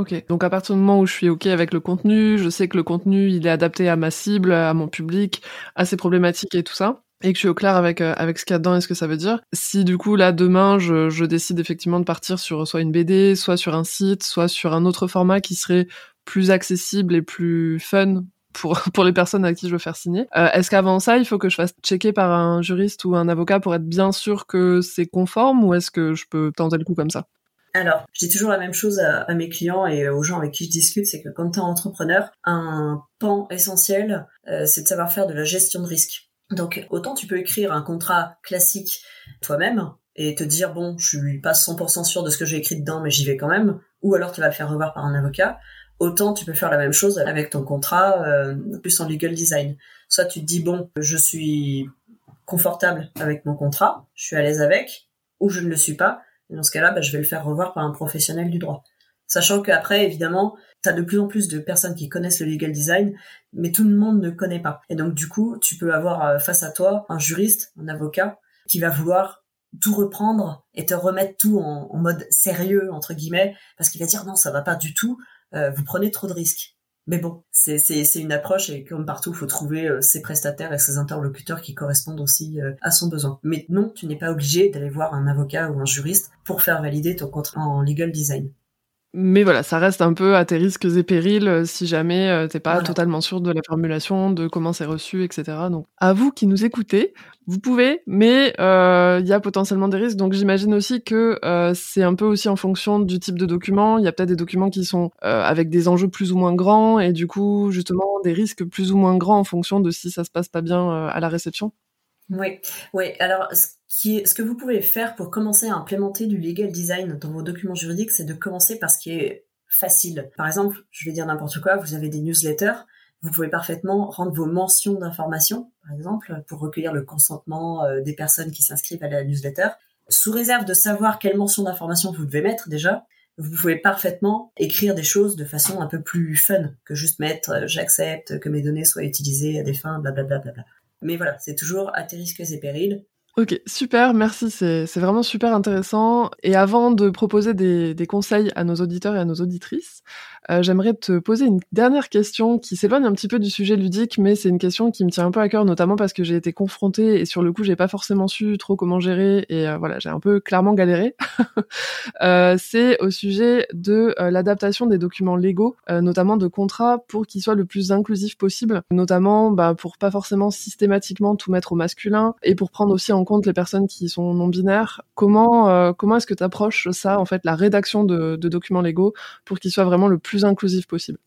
Ok, donc à partir du moment où je suis ok avec le contenu, je sais que le contenu il est adapté à ma cible, à mon public, à ses problématiques et tout ça, et que je suis au clair avec euh, avec ce qu'il y a dedans et ce que ça veut dire. Si du coup là demain je, je décide effectivement de partir sur soit une BD, soit sur un site, soit sur un autre format qui serait plus accessible et plus fun pour, [LAUGHS] pour les personnes à qui je veux faire signer. Euh, Est-ce qu'avant ça, il faut que je fasse checker par un juriste ou un avocat pour être bien sûr que c'est conforme ou est-ce que je peux tenter le coup comme ça? Alors, je dis toujours la même chose à, mes clients et aux gens avec qui je discute, c'est que quand tu es entrepreneur, un pan essentiel, euh, c'est de savoir faire de la gestion de risque. Donc, autant tu peux écrire un contrat classique toi-même et te dire, bon, je suis pas 100% sûr de ce que j'ai écrit dedans, mais j'y vais quand même, ou alors tu vas le faire revoir par un avocat, autant tu peux faire la même chose avec ton contrat, euh, plus en legal design. Soit tu te dis, bon, je suis confortable avec mon contrat, je suis à l'aise avec, ou je ne le suis pas, et dans ce cas-là, bah, je vais le faire revoir par un professionnel du droit. Sachant qu'après, évidemment, tu de plus en plus de personnes qui connaissent le legal design, mais tout le monde ne connaît pas. Et donc, du coup, tu peux avoir euh, face à toi un juriste, un avocat, qui va vouloir tout reprendre et te remettre tout en, mode sérieux, entre guillemets, parce qu'il va dire non, ça va pas du tout, euh, vous prenez trop de risques. Mais bon, c'est une approche et comme partout, il faut trouver euh, ses prestataires et ses interlocuteurs qui correspondent aussi euh, à son besoin. Mais non, tu n'es pas obligé d'aller voir un avocat ou un juriste pour faire valider ton contrat en legal design. Mais voilà, ça reste un peu à tes risques et périls euh, si jamais euh, t'es pas totalement sûr de la formulation, de comment c'est reçu, etc. Donc, à vous qui nous écoutez, vous pouvez, mais euh, il y a potentiellement des risques. Donc, j'imagine aussi que c'est un peu aussi en fonction du type de document. Il y a peut-être des documents qui sont avec des enjeux plus ou moins grands et du coup, justement, des risques plus ou moins grands en fonction de si ça se passe pas bien à la réception. Oui, oui. Alors, ce que vous pouvez faire pour commencer à implémenter du legal design dans vos documents juridiques, c'est de commencer par ce qui est facile. Par exemple, je vais dire n'importe quoi, vous avez des newsletters, vous pouvez parfaitement rendre vos mentions d'information, par exemple, pour recueillir le consentement euh, des personnes qui s'inscrivent à la newsletter. Sous réserve de savoir quelle mention d'information vous devez mettre déjà, vous pouvez parfaitement écrire des choses de façon un peu plus fun que juste mettre euh, j'accepte que mes données soient utilisées à des fins blablabla. Mais voilà, c'est toujours à tes risques et périls Ok, super, merci, c'est vraiment super intéressant. Et avant de proposer des, des, conseils à nos auditeurs et à nos auditrices, euh, j'aimerais te poser une dernière question qui s'éloigne un petit peu du sujet ludique, mais c'est une question qui me tient un peu à cœur, notamment parce que j'ai été confrontée et sur le coup, j'ai pas forcément su trop comment gérer et euh, voilà, j'ai un peu clairement galéré. [LAUGHS] euh, c'est au sujet de l'adaptation des documents légaux, notamment de contrats, pour qu'ils soient le plus inclusifs possible, notamment bah, pour pas forcément systématiquement tout mettre au masculin et pour prendre aussi en compte les personnes qui sont non binaires. Comment comment est-ce que tu approches ça, en fait, la rédaction de documents légaux pour qu'ils soient vraiment le plus inclusif possible.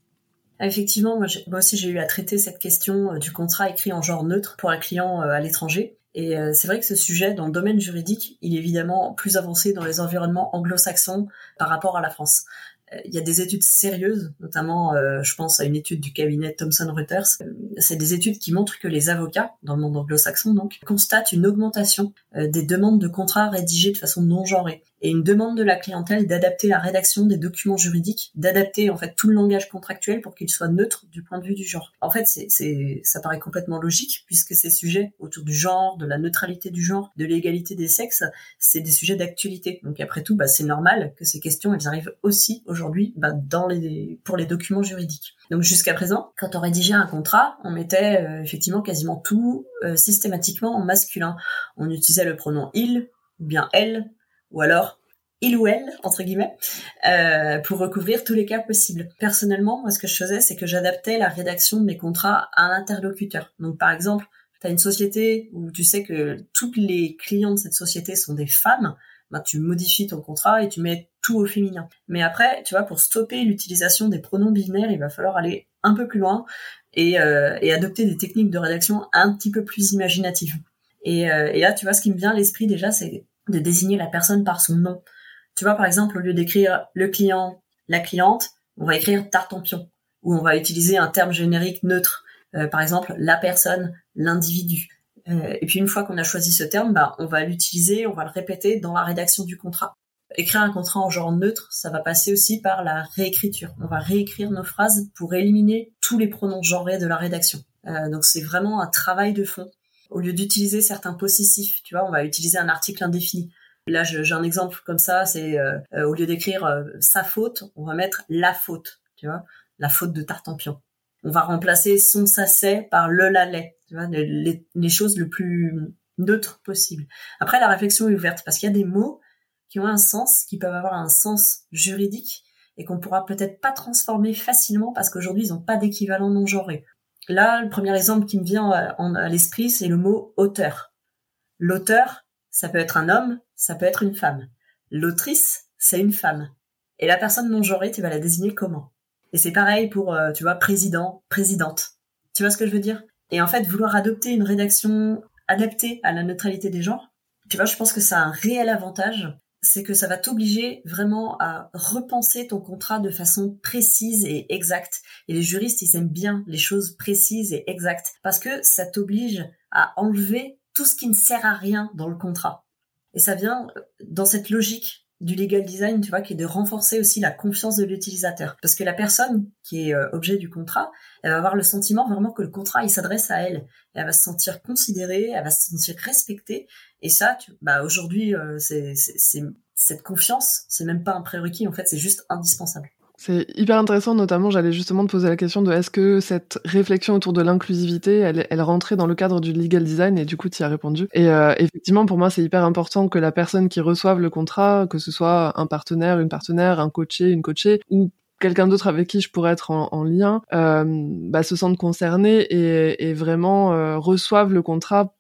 Ah, effectivement, moi, aussi j'ai eu à traiter cette question euh, du contrat écrit en genre neutre pour un client euh, à l'étranger. Et euh, c'est vrai que ce sujet, dans le domaine juridique, il est évidemment plus avancé dans les environnements anglo-saxons par rapport à la France. Il y a des études sérieuses, notamment, je pense à une étude du cabinet Thomson Reuters. C'est des études qui montrent que les avocats, dans le monde anglo-saxon donc, constatent une augmentation des demandes de contrats rédigés de façon non genrée et une demande de la clientèle d'adapter la rédaction des documents juridiques, d'adapter en fait tout le langage contractuel pour qu'il soit neutre du point de vue du genre. En fait, c'est, ça paraît complètement logique puisque ces sujets autour du genre, de la neutralité du genre, de l'égalité des sexes, c'est des sujets d'actualité. Donc après tout, bah, c'est normal que ces questions elles arrivent aussi aujourd'hui bah, dans les, pour les documents juridiques. Donc jusqu'à présent, quand on rédigeait un contrat, on mettait euh, effectivement quasiment tout euh, systématiquement en masculin. On utilisait le pronom il ou bien elle ou alors il ou elle, entre guillemets, euh, pour recouvrir tous les cas possibles. Personnellement, moi, ce que je faisais, c'est que j'adaptais la rédaction de mes contrats à un interlocuteur. Donc, par exemple, tu as une société où tu sais que tous les clients de cette société sont des femmes, ben, tu modifies ton contrat et tu mets tout au féminin. Mais après, tu vois, pour stopper l'utilisation des pronoms binaires, il va falloir aller un peu plus loin et, euh, adopter des techniques de rédaction un petit peu plus imaginatives. Et, euh, et là, tu vois, ce qui me vient à l'esprit déjà, c'est de désigner la personne par son nom. Tu vois, par exemple, au lieu d'écrire le client, la cliente, on va écrire tartampion, ou on va utiliser un terme générique neutre. Euh, par exemple, la personne, l'individu. Euh, et puis une fois qu'on a choisi ce terme, bah, on va l'utiliser, on va le répéter dans la rédaction du contrat. Écrire un contrat en genre neutre, ça va passer aussi par la réécriture. On va réécrire nos phrases pour éliminer tous les pronoms genrés de la rédaction. Euh, donc c'est vraiment un travail de fond au lieu d'utiliser certains possessifs, tu vois, on va utiliser un article indéfini. Là, j'ai un exemple comme ça, c'est euh, euh, au lieu d'écrire euh, sa faute, on va mettre la faute, tu vois, la faute de Tartampion. On va remplacer son sasset par le lalais, tu vois, les, choses le plus neutres possible. Après, la réflexion est ouverte parce qu'il y a des mots qui ont un sens, qui peuvent avoir un sens juridique et qu'on pourra peut-être pas transformer facilement parce qu'aujourd'hui, ils n'ont pas d'équivalent non genré. Là, le premier exemple qui me vient à, l'esprit, c'est le mot auteur. L'auteur, ça peut être un homme, ça peut être une femme. L'autrice, c'est une femme. Et la personne non genrée, tu vas la désigner comment? Et c'est pareil pour, euh, tu vois, président, présidente. Tu vois ce que je veux dire? Et en fait, vouloir adopter une rédaction adaptée à la neutralité des genres, tu vois, je pense que ça a un réel avantage c'est que ça va t'obliger vraiment à repenser ton contrat de façon précise et exacte. Et les juristes, ils aiment bien les choses précises et exactes parce que ça t'oblige à enlever tout ce qui ne sert à rien dans le contrat. Et ça vient dans cette logique du legal design, tu vois, qui est de renforcer aussi la confiance de l'utilisateur. Parce que la personne qui est euh, objet du contrat, elle va avoir le sentiment vraiment que le contrat, il s'adresse à elle. Elle va se sentir considérée, elle va se sentir respectée. Et ça, bah, aujourd'hui, euh, c'est, cette confiance, c'est même pas un prérequis, en fait, c'est juste indispensable. C'est hyper intéressant, notamment, j'allais justement te poser la question de est-ce que cette réflexion autour de l'inclusivité, elle, elle rentrait dans le cadre du legal design et du coup, tu y as répondu. Et euh, effectivement, pour moi, c'est hyper important que la personne qui reçoive le contrat, que ce soit un partenaire, une partenaire, un coaché, une coachée, ou quelqu'un d'autre avec qui je pourrais être en, lien, euh, bah, se sente concerné et, et vraiment euh, reçoive le contrat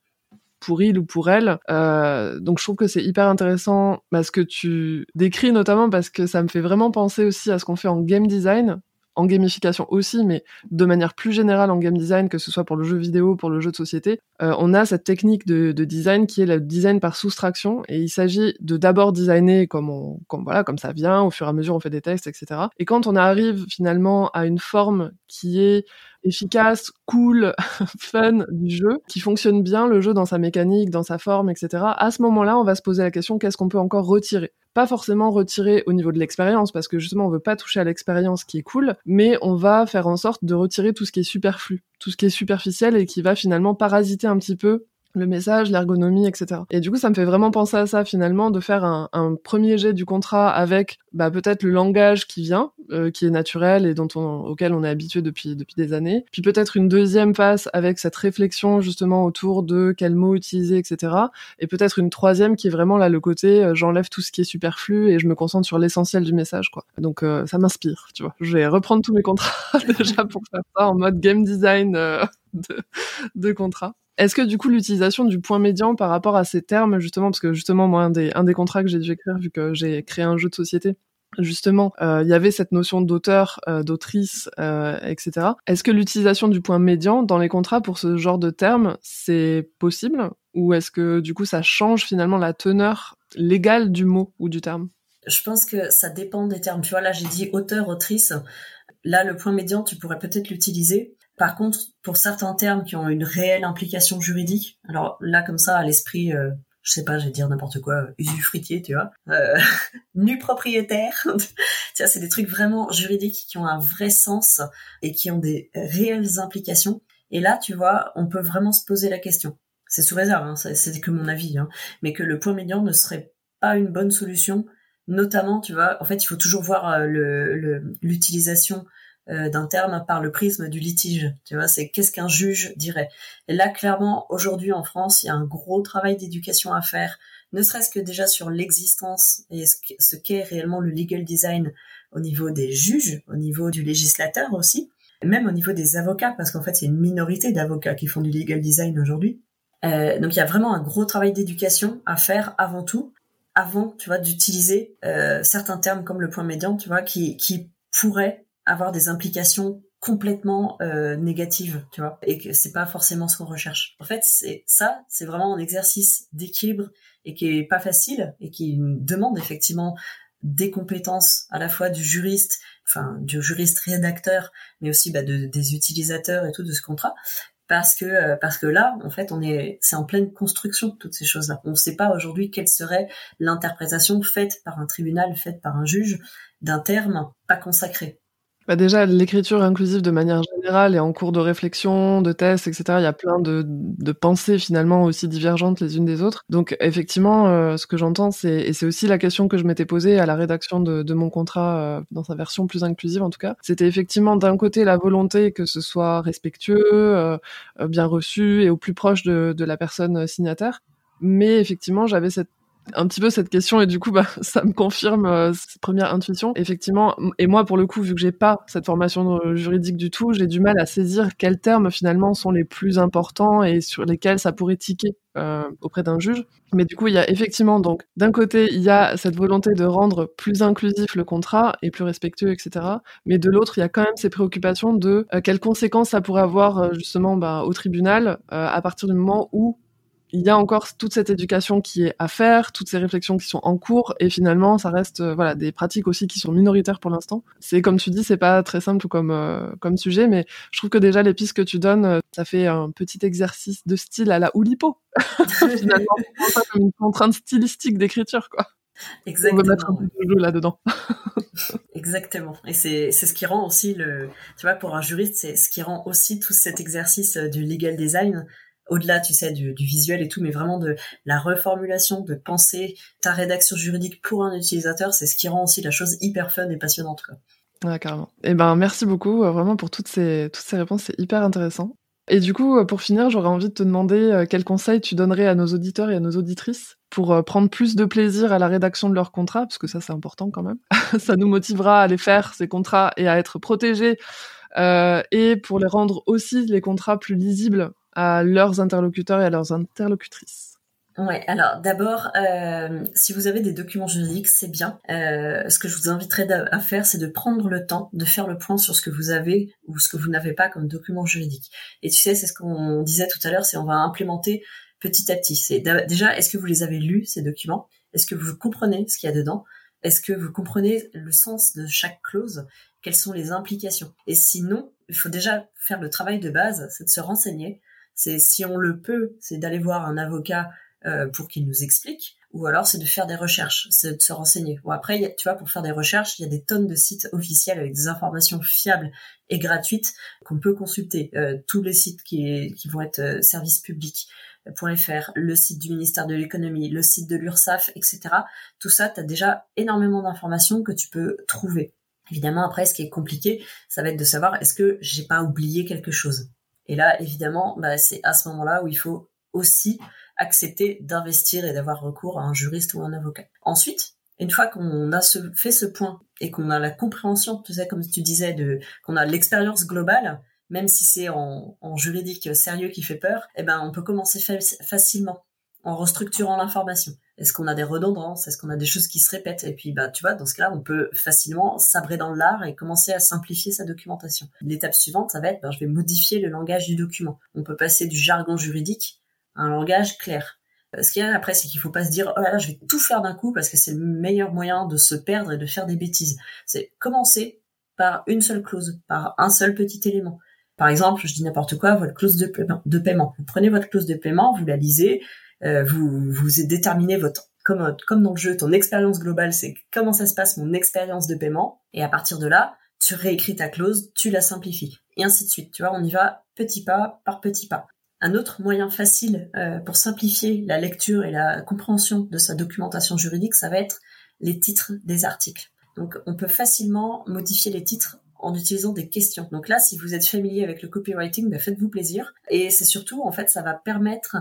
pour il ou pour elle. Euh, donc je trouve que c'est hyper intéressant bah, ce que tu décris notamment parce que ça me fait vraiment penser aussi à ce qu'on fait en game design en gamification aussi, mais de manière plus générale en game design, que ce soit pour le jeu vidéo, pour le jeu de société, euh, on a cette technique de, de, design qui est le design par soustraction, et il s'agit de d'abord designer comme on, comme voilà, comme ça vient, au fur et à mesure on fait des textes, etc. Et quand on arrive finalement à une forme qui est efficace, cool, [LAUGHS] fun du jeu, qui fonctionne bien le jeu dans sa mécanique, dans sa forme, etc. À ce moment-là, on va se poser la question qu'est-ce qu'on peut encore retirer? Pas forcément retirer au niveau de l'expérience, parce que justement on veut pas toucher à l'expérience qui est cool, mais on va faire en sorte de retirer tout ce qui est superflu, tout ce qui est superficiel et qui va finalement parasiter un petit peu le message, l'ergonomie, etc. Et du coup, ça me fait vraiment penser à ça finalement, de faire un, un premier jet du contrat avec bah, peut-être le langage qui vient, euh, qui est naturel et dont on, auquel on est habitué depuis depuis des années. Puis peut-être une deuxième phase avec cette réflexion justement autour de quels mots utiliser, etc. Et peut-être une troisième qui est vraiment là le côté euh, j'enlève tout ce qui est superflu et je me concentre sur l'essentiel du message, quoi. Donc euh, ça m'inspire, tu vois. Je vais reprendre tous mes contrats [LAUGHS] déjà pour faire ça en mode game design de, de contrat. Est-ce que du coup l'utilisation du point médian par rapport à ces termes justement, parce que justement moi un des, contrats que j'ai dû écrire vu que j'ai créé un jeu de société, justement euh, il y avait cette notion d'auteur, euh, d'autrice, euh, etc. Est-ce que l'utilisation du point médian dans les contrats pour ce genre de termes c'est possible? Ou est-ce que du coup ça change finalement la teneur légale du mot ou du terme? Je pense que ça dépend des termes. Tu vois là j'ai dit auteur, autrice. Là le point médian tu pourrais peut-être l'utiliser par contre, pour certains termes qui ont une réelle implication juridique, alors là comme ça à l'esprit, euh, je sais pas, je vais dire n'importe quoi, usufruitier, tu vois, euh, [LAUGHS] nu propriétaire, [LAUGHS] tu c'est des trucs vraiment juridiques qui ont un vrai sens et qui ont des réelles implications. Et là, tu vois, on peut vraiment se poser la question. C'est sous réserve, hein, c'est que mon avis, hein, mais que le point médian ne serait pas une bonne solution. Notamment, tu vois, en fait, il faut toujours voir euh, l'utilisation euh, d'un terme par le prisme du litige. Tu vois, c'est qu'est-ce qu'un juge dirait. Et là, clairement, aujourd'hui en France, il y a un gros travail d'éducation à faire, ne serait-ce que déjà sur l'existence et ce qu'est réellement le legal design au niveau des juges, au niveau du législateur aussi, même au niveau des avocats, parce qu'en fait, c'est une minorité d'avocats qui font du legal design aujourd'hui. Euh, donc, il y a vraiment un gros travail d'éducation à faire avant tout, avant, tu vois, d'utiliser euh, certains termes comme le point médian, tu vois, qui, qui pourraient avoir des implications complètement euh, négatives, tu vois, et que c'est pas forcément ce qu'on recherche. En fait, c'est ça, c'est vraiment un exercice d'équilibre et qui est pas facile et qui demande effectivement des compétences à la fois du juriste, enfin du juriste rédacteur, mais aussi bah, de, des utilisateurs et tout de ce contrat, parce que euh, parce que là, en fait, on est c'est en pleine construction toutes ces choses-là. On ne sait pas aujourd'hui quelle serait l'interprétation faite par un tribunal, faite par un juge d'un terme pas consacré. Bah déjà, l'écriture inclusive de manière générale et en cours de réflexion, de tests, etc., il y a plein de, de pensées finalement aussi divergentes les unes des autres. Donc effectivement, euh, ce que j'entends, c'est et c'est aussi la question que je m'étais posée à la rédaction de, de mon contrat euh, dans sa version plus inclusive en tout cas, c'était effectivement d'un côté la volonté que ce soit respectueux, euh, bien reçu et au plus proche de, de la personne signataire. Mais effectivement, j'avais cette un petit peu cette question et du coup bah [LAUGHS] ça me confirme euh, cette première intuition. Effectivement et moi pour le coup vu que j'ai pas cette formation euh, juridique du tout j'ai du mal à saisir quels termes finalement sont les plus importants et sur lesquels ça pourrait tiquer euh, auprès d'un juge. Mais du coup il y a effectivement donc d'un côté il y a cette volonté de rendre plus inclusif le contrat et plus respectueux etc mais de l'autre il y a quand même ces préoccupations de quelles conséquences ça pourrait avoir justement bah, au tribunal à partir du moment où il y a encore toute cette éducation qui est à faire, toutes ces réflexions qui sont en cours, et finalement, ça reste euh, voilà des pratiques aussi qui sont minoritaires pour l'instant. C'est comme tu dis, c'est pas très simple comme euh, comme sujet, mais je trouve que déjà les pistes que tu donnes, euh, ça fait un petit exercice de style à la Oulipo. [LAUGHS] [LAUGHS] finalement, comme une contrainte stylistique d'écriture, quoi. Exactement. On veut mettre un peu de jeu là-dedans. [LAUGHS] Exactement. Et c'est c'est ce qui rend aussi le, tu vois, pour un juriste, c'est ce qui rend aussi tout cet exercice du legal design au-delà, tu sais, du, visuel et tout, mais vraiment de la reformulation, de penser ta rédaction juridique pour un utilisateur, c'est ce qui rend aussi la chose hyper fun et passionnante. Quoi. Carrément. Eh ben, merci beaucoup, euh, vraiment, pour toutes ces, toutes ces réponses, c'est hyper intéressant. Et du coup, euh, pour finir, j'aurais envie de te demander euh, quels conseils tu donnerais à nos auditeurs et à nos auditrices pour prendre plus de plaisir à la rédaction de leurs contrats, parce que ça, c'est important quand même. [LAUGHS] ça nous motivera à les faire, ces contrats, et à être protégés, et pour les rendre aussi, les contrats, plus lisibles à leurs interlocuteurs et à leurs interlocutrices Ouais, alors d'abord, euh, si vous avez des documents juridiques, c'est bien. Euh, ce que je vous inviterais à faire, c'est de prendre le temps de faire le point sur ce que vous avez ou ce que vous n'avez pas comme document juridique. Et tu sais, c'est ce qu'on disait tout à l'heure, c'est on va implémenter petit à petit. C'est déjà, est-ce que vous les avez lus ces documents? Est-ce que vous comprenez ce qu'il y a dedans? Est-ce que vous comprenez le sens de chaque clause? Quelles sont les implications? Et sinon, il faut déjà faire le travail de base, c'est de se renseigner c'est si on le peut, c'est d'aller voir un avocat euh, pour qu'il nous explique, ou alors c'est de faire des recherches, c'est de se renseigner. Bon après, tu vois, pour faire des recherches, il y a des tonnes de sites officiels avec des informations fiables et gratuites qu'on peut consulter. Euh, tous les sites qui, vont être euh, service public. le site du ministère de l'économie, le site de l'URSSAF, etc. Tout ça, tu as déjà énormément d'informations que tu peux trouver. Évidemment, après, ce qui est compliqué, ça va être de savoir est-ce que j'ai pas oublié quelque chose? Et là, évidemment, bah, c'est à ce moment-là où il faut aussi accepter d'investir et d'avoir recours à un juriste ou un avocat. Ensuite, une fois qu'on a fait ce point et qu'on a la compréhension, tu sais, comme tu disais, de qu'on a l'expérience globale, même si c'est en, juridique sérieux qui fait peur, eh ben on peut commencer facilement en restructurant l'information. Est-ce qu'on a des redondances? Est-ce qu'on a des choses qui se répètent? Et puis, bah, tu vois, dans ce cas-là, on peut facilement sabrer dans l'art et commencer à simplifier sa documentation. L'étape suivante, ça va être, ben, je vais modifier le langage du document. On peut passer du jargon juridique à un langage clair. Ce qu'il y a après, c'est qu'il faut pas se dire, oh là là, je vais tout faire d'un coup parce que c'est le meilleur moyen de se perdre et de faire des bêtises. C'est commencer par une seule clause, par un seul petit élément. Par exemple, je dis n'importe quoi, votre clause de paiement. Vous prenez votre clause de paiement, vous la lisez, euh, vous vous déterminez votre comme comme dans le jeu, ton expérience globale, c'est comment ça se passe mon expérience de paiement, et à partir de là, tu réécris ta clause, tu la simplifies, et ainsi de suite. Tu vois, on y va petit pas par petit pas. Un autre moyen facile euh, pour simplifier la lecture et la compréhension de sa documentation juridique, ça va être les titres des articles. Donc, on peut facilement modifier les titres en utilisant des questions. Donc là, si vous êtes familier avec le copywriting, ben faites-vous plaisir. Et c'est surtout, en fait, ça va permettre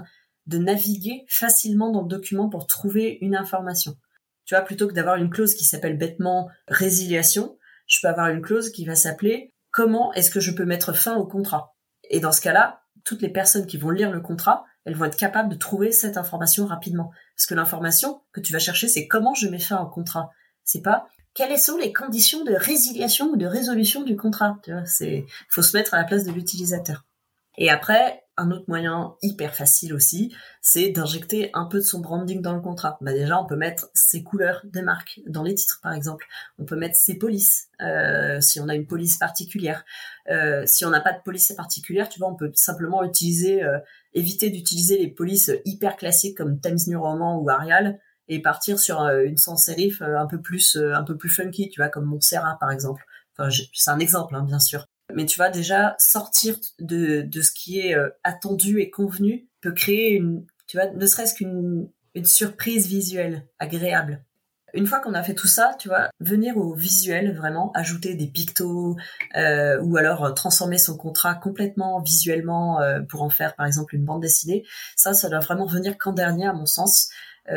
de naviguer facilement dans le document pour trouver une information. Tu vois, plutôt que d'avoir une clause qui s'appelle bêtement résiliation, je peux avoir une clause qui va s'appeler comment est-ce que je peux mettre fin au contrat? Et dans ce cas-là, toutes les personnes qui vont lire le contrat, elles vont être capables de trouver cette information rapidement. Parce que l'information que tu vas chercher, c'est comment je mets fin au contrat. C'est pas quelles sont les conditions de résiliation ou de résolution du contrat? Tu vois, c'est, faut se mettre à la place de l'utilisateur. Et après, un autre moyen hyper facile aussi, c'est d'injecter un peu de son branding dans le contrat. Bah déjà, on peut mettre ses couleurs des marques dans les titres, par exemple. On peut mettre ses polices, euh, si on a une police particulière. Euh, si on n'a pas de police particulière, tu vois, on peut simplement utiliser, euh, éviter d'utiliser les polices hyper classiques comme Times New Roman ou Arial et partir sur une sans sérif un peu plus, un peu plus funky, tu vois, comme Montserrat par exemple. Enfin, c'est un exemple, hein, bien sûr. Mais tu vois, déjà, sortir de, de ce qui est euh, attendu et convenu peut créer une, tu vois, ne serait-ce qu'une une surprise visuelle agréable. Une fois qu'on a fait tout ça, tu vois, venir au visuel vraiment, ajouter des pictos euh, ou alors euh, transformer son contrat complètement visuellement pour en faire par exemple une bande dessinée, ça, ça doit vraiment venir qu'en dernier à mon sens.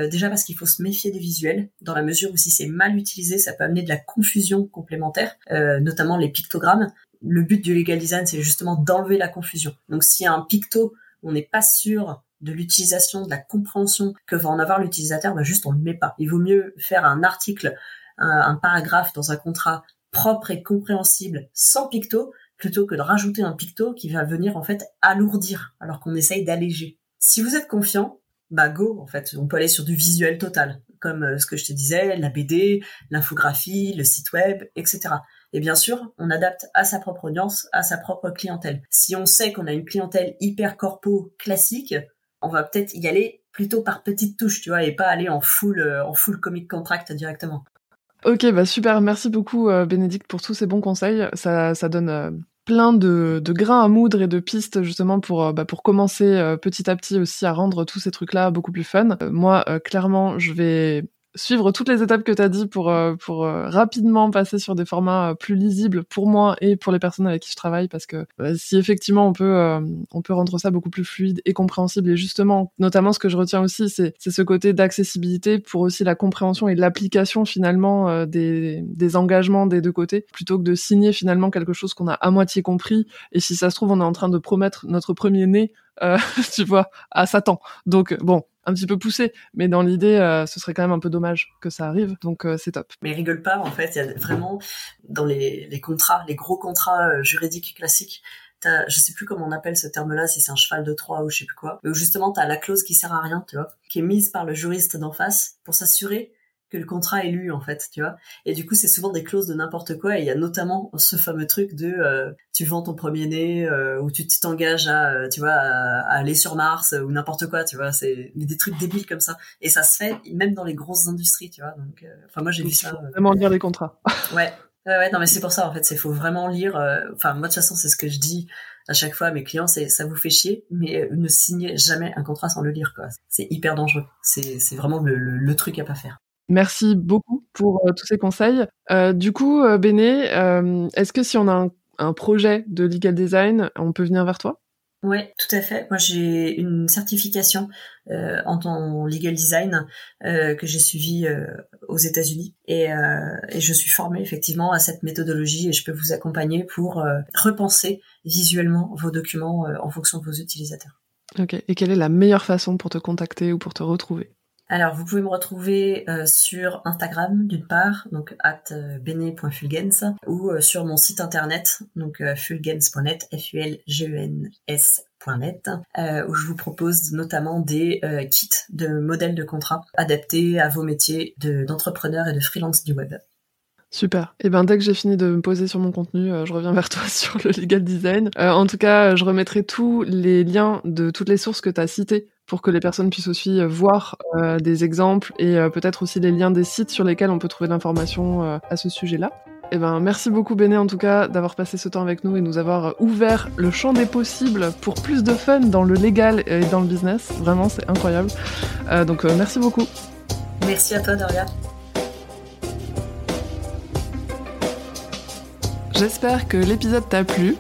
Déjà parce qu'il faut se méfier des visuels, dans la mesure où si c'est mal utilisé, ça peut amener de la confusion complémentaire, notamment les pictogrammes le but du legal design, c'est justement d'enlever la confusion. Donc a un picto, on n'est pas sûr de l'utilisation, de la compréhension que va en avoir l'utilisateur, bah juste on le met pas. Il vaut mieux faire un article, un, paragraphe dans un contrat propre et compréhensible sans picto, plutôt que de rajouter un picto qui va venir en fait alourdir, alors qu'on essaye d'alléger. Si vous êtes confiant, bah go, en fait, on peut aller sur du visuel total, comme euh, ce que je te disais, la BD, l'infographie, le site web, etc. Et bien sûr, on adapte à sa propre audience, à sa propre clientèle. Si on sait qu'on a une clientèle hyper corpo classique, on va peut-être y aller plutôt par petites touches, tu vois, et pas aller en full, euh, en full comic contract directement. Ok, bah super, merci beaucoup euh, Bénédicte pour tous ces bons conseils. Ça, ça donne plein de, grains à moudre et de pistes justement pour, bah, pour commencer petit à petit aussi à rendre tous ces trucs-là beaucoup plus fun. moi, clairement, je vais suivre toutes les étapes que tu as dit pour, euh, pour euh, rapidement passer sur des formats euh, plus lisibles pour moi et pour les personnes avec qui je travaille parce que si effectivement on peut on peut rendre ça beaucoup plus fluide et compréhensible et justement notamment ce que je retiens aussi c'est c'est ce côté d'accessibilité pour aussi la compréhension et l'application finalement des des engagements des deux côtés plutôt que de signer finalement quelque chose qu'on a à moitié compris et si ça se trouve on est en train de promettre notre premier né [LAUGHS] tu vois à Satan donc bon un petit peu poussé, mais dans l'idée, euh, ce serait quand même un peu dommage que ça arrive, donc euh, c'est top. Mais rigole pas, en fait, il y a vraiment dans les, les contrats, les gros contrats euh, juridiques classiques, je sais plus comment on appelle ce terme-là, si c'est un cheval de Troie ou je sais plus quoi, où justement t'as la clause qui sert à rien, tu vois, qui est mise par le juriste d'en face pour s'assurer que le contrat est lu en fait, tu vois. Et du coup, c'est souvent des clauses de n'importe quoi. Et il y a notamment ce fameux truc de euh, tu vends ton premier né euh, ou tu t'engages à, euh, tu vois, à, aller sur Mars ou n'importe quoi, tu vois. C'est des trucs débiles comme ça. Et ça se fait même dans les grosses industries, tu vois. Donc, enfin moi j'ai vu ça. Vraiment lire les contrats. [LAUGHS] ouais. Ouais, ouais, non, mais c'est pour ça, en fait, c'est faut vraiment lire. Enfin, moi, de toute façon, c'est ce que je dis à chaque fois à mes clients, c'est ça vous fait chier, mais ne signez jamais un contrat sans le lire, quoi. C'est hyper dangereux. C'est c'est vraiment le, le, le truc à pas faire. Merci beaucoup pour euh, tous ces conseils. Euh, du coup, euh, Béné, est-ce que si on a un, un projet de legal design, on peut venir vers toi? Ouais, tout à fait. Moi, j'ai une certification en tant legal design que j'ai suivie aux États-Unis et, et je suis formée effectivement à cette méthodologie et je peux vous accompagner pour repenser visuellement vos documents en fonction de vos utilisateurs. Ok. Et quelle est la meilleure façon pour te contacter ou pour te retrouver? Alors, vous pouvez me retrouver euh, sur Instagram d'une part, donc at euh, bene.fulgens, ou euh, sur mon site internet, donc euh, fulgens.net, F-U-L-G-E-N-S.net, euh, où je vous propose notamment des kits de modèles de contrats adaptés à vos métiers de- d'entrepreneur et de freelance du web. Super. Et ben dès que j'ai fini de me poser sur mon contenu, je reviens vers toi [LAUGHS] sur le legal design. En tout cas, je remettrai tous les liens de toutes les sources que tu as citées pour que les personnes puissent aussi euh, voir euh, des exemples et euh, peut-être aussi les liens des sites sur lesquels on peut trouver de l'information euh, à ce sujet-là. Et ben merci beaucoup Béné en tout cas d'avoir passé ce temps avec nous et nous avoir ouvert le champ des possibles pour plus de fun dans le légal et dans le business. Vraiment, c'est incroyable. Euh, donc euh, merci beaucoup. Merci à toi, Doria. J'espère que l'épisode t'a plu.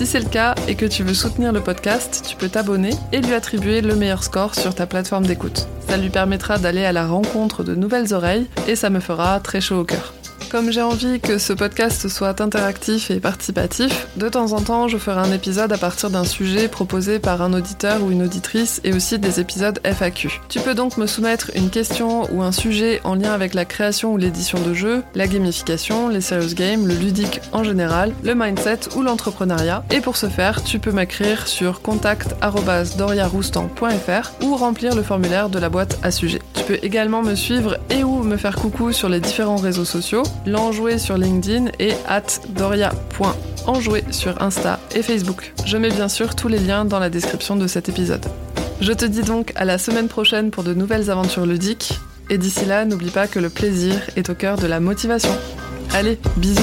Si c'est le cas et que tu veux soutenir le podcast, tu peux t'abonner et lui attribuer le meilleur score sur ta plateforme d'écoute. Ça lui permettra d'aller à la rencontre de nouvelles oreilles et ça me fera très chaud au cœur. Comme j'ai envie que ce podcast soit interactif et participatif, de temps en temps je ferai un épisode à partir d'un sujet proposé par un auditeur ou une auditrice et aussi des épisodes FAQ. Tu peux donc me soumettre une question ou un sujet en lien avec la création ou l'édition de jeux, la gamification, les serious games, le ludique en général, le mindset ou l'entrepreneuriat. Et pour ce faire, tu peux m'écrire sur contact@doriaroustan.fr ou remplir le formulaire de la boîte à sujet. Tu peux également me suivre et ou me faire coucou sur les différents réseaux sociaux, l'enjouer sur LinkedIn et at doria.enjouer sur Insta et Facebook. Je mets bien sûr tous les liens dans la description de cet épisode. Je te dis donc à la semaine prochaine pour de nouvelles aventures ludiques. Et d'ici là, n'oublie pas que le plaisir est au cœur de la motivation. Allez, bisous